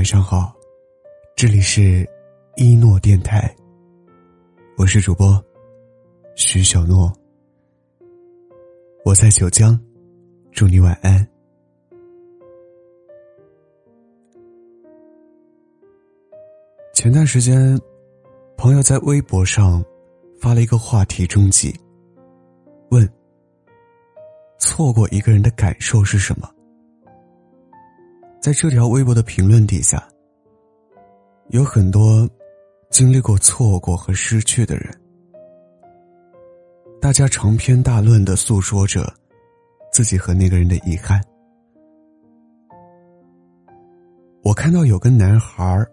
晚上好，这里是一诺电台，我是主播徐小诺，我在九江，祝你晚安。前段时间，朋友在微博上发了一个话题征集，问：错过一个人的感受是什么？在这条微博的评论底下，有很多经历过错过和失去的人，大家长篇大论的诉说着自己和那个人的遗憾。我看到有个男孩儿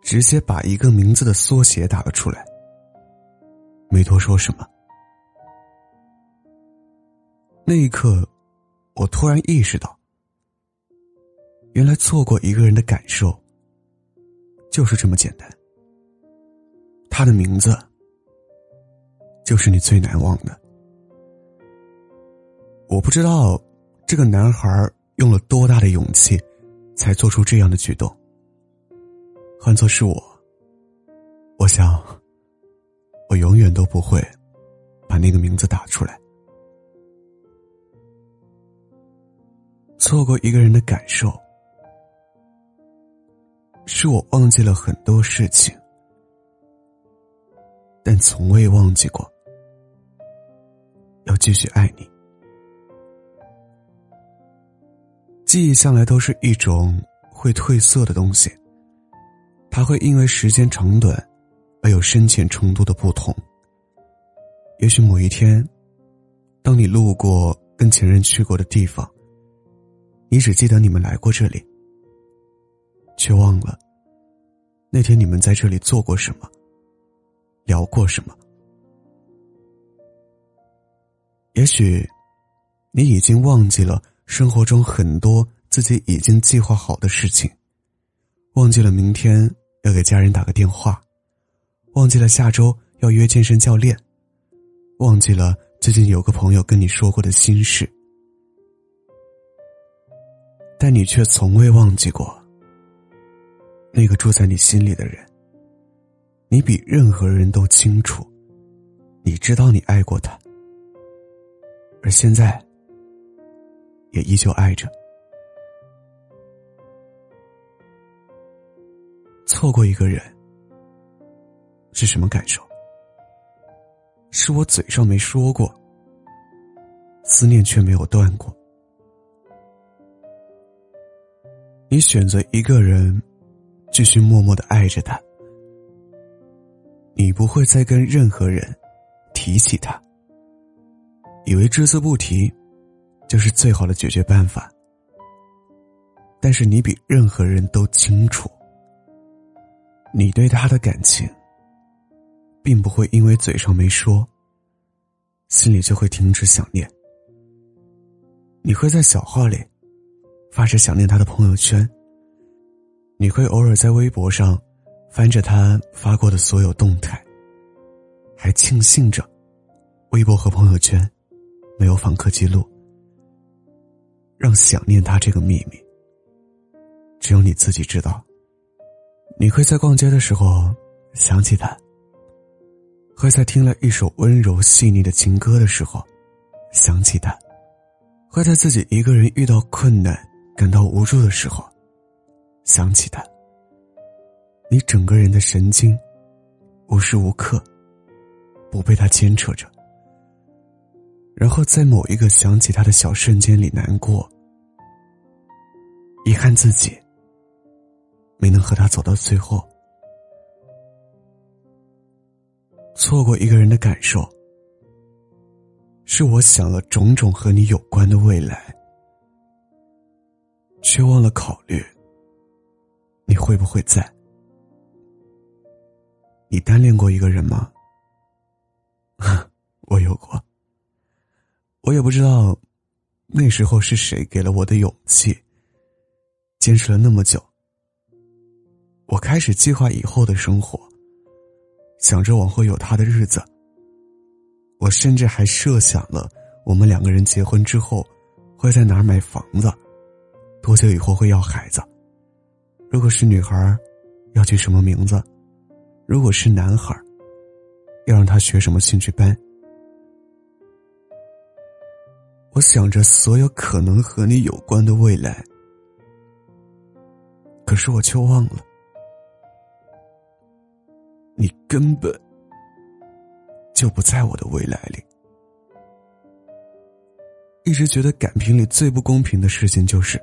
直接把一个名字的缩写打了出来，没多说什么。那一刻，我突然意识到。原来错过一个人的感受，就是这么简单。他的名字，就是你最难忘的。我不知道这个男孩用了多大的勇气，才做出这样的举动。换做是我，我想，我永远都不会把那个名字打出来。错过一个人的感受。是我忘记了很多事情，但从未忘记过要继续爱你。记忆向来都是一种会褪色的东西，它会因为时间长短而有深浅程度的不同。也许某一天，当你路过跟前任去过的地方，你只记得你们来过这里。却忘了，那天你们在这里做过什么，聊过什么。也许，你已经忘记了生活中很多自己已经计划好的事情，忘记了明天要给家人打个电话，忘记了下周要约健身教练，忘记了最近有个朋友跟你说过的心事，但你却从未忘记过。那个住在你心里的人，你比任何人都清楚，你知道你爱过他，而现在也依旧爱着。错过一个人是什么感受？是我嘴上没说过，思念却没有断过。你选择一个人。继续默默的爱着他，你不会再跟任何人提起他，以为只字不提就是最好的解决办法。但是你比任何人都清楚，你对他的感情，并不会因为嘴上没说，心里就会停止想念。你会在小号里发着想念他的朋友圈。你会偶尔在微博上翻着他发过的所有动态，还庆幸着微博和朋友圈没有访客记录，让想念他这个秘密只有你自己知道。你会在逛街的时候想起他，会在听了一首温柔细腻的情歌的时候想起他，会在自己一个人遇到困难感到无助的时候。想起他，你整个人的神经，无时无刻不被他牵扯着。然后在某一个想起他的小瞬间里难过，遗憾自己没能和他走到最后，错过一个人的感受，是我想了种种和你有关的未来，却忘了考虑。你会不会在？你单恋过一个人吗？我有过。我也不知道，那时候是谁给了我的勇气，坚持了那么久。我开始计划以后的生活，想着往后有他的日子。我甚至还设想了，我们两个人结婚之后，会在哪儿买房子，多久以后会要孩子。如果是女孩，要取什么名字？如果是男孩，要让他学什么兴趣班？我想着所有可能和你有关的未来，可是我却忘了，你根本就不在我的未来里。一直觉得感情里最不公平的事情就是，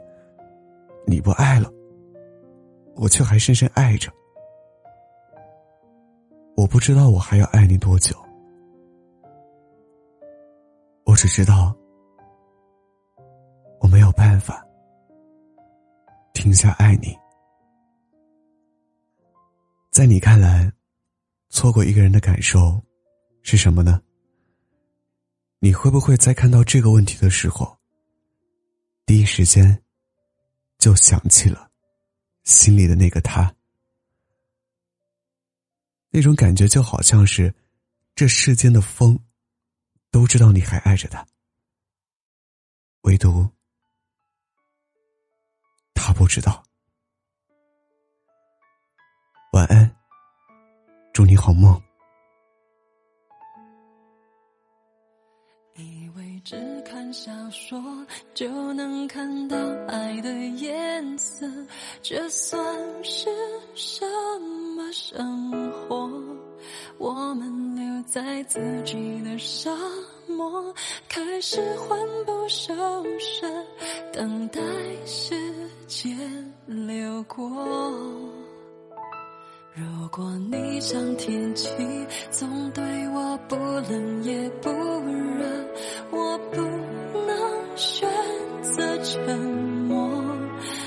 你不爱了，我却还深深爱着。我不知道我还要爱你多久，我只知道我没有办法停下爱你。在你看来，错过一个人的感受是什么呢？你会不会在看到这个问题的时候，第一时间就想起了心里的那个他？那种感觉就好像是这世间的风都知道你还爱着他，唯独他不知道。晚安，祝你好梦。以为只看小说就能看到爱的颜这算是什么生活？我们留在自己的沙漠，开始魂不守舍，等待时间流过。如果你像天气，总对我不冷也不热。我不能选择沉默，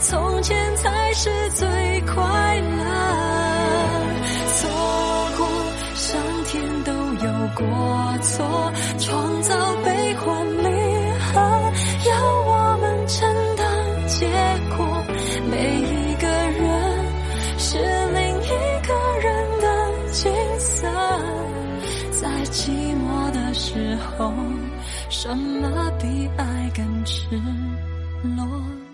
从前才是最快乐。错过，上天都有过错，创造悲欢离合，要我们承担结果。每一个人是另一个人的景色。在寂寞的时候，什么比爱更赤裸？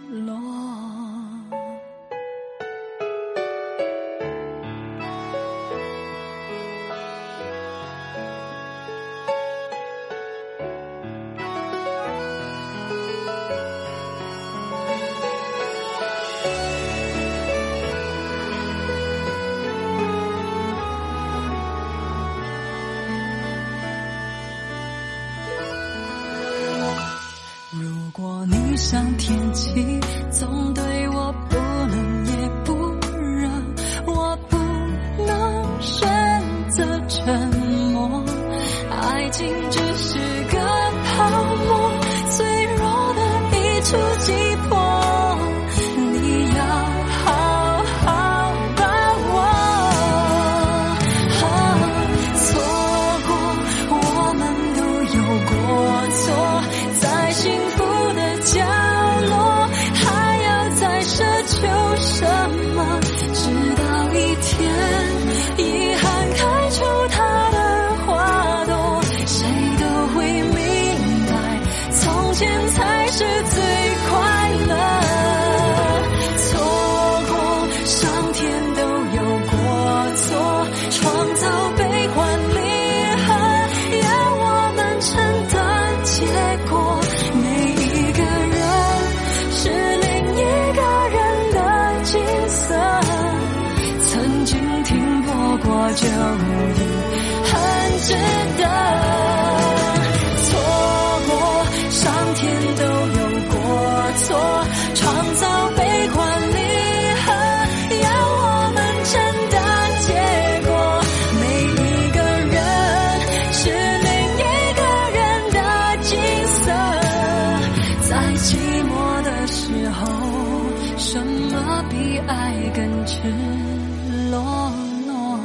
像天气，总对我不冷也不热，我不能选择沉默，爱情寂寞的时候什么比爱更赤裸裸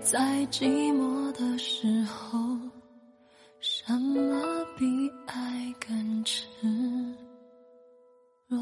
在寂寞的时候什么比爱更赤裸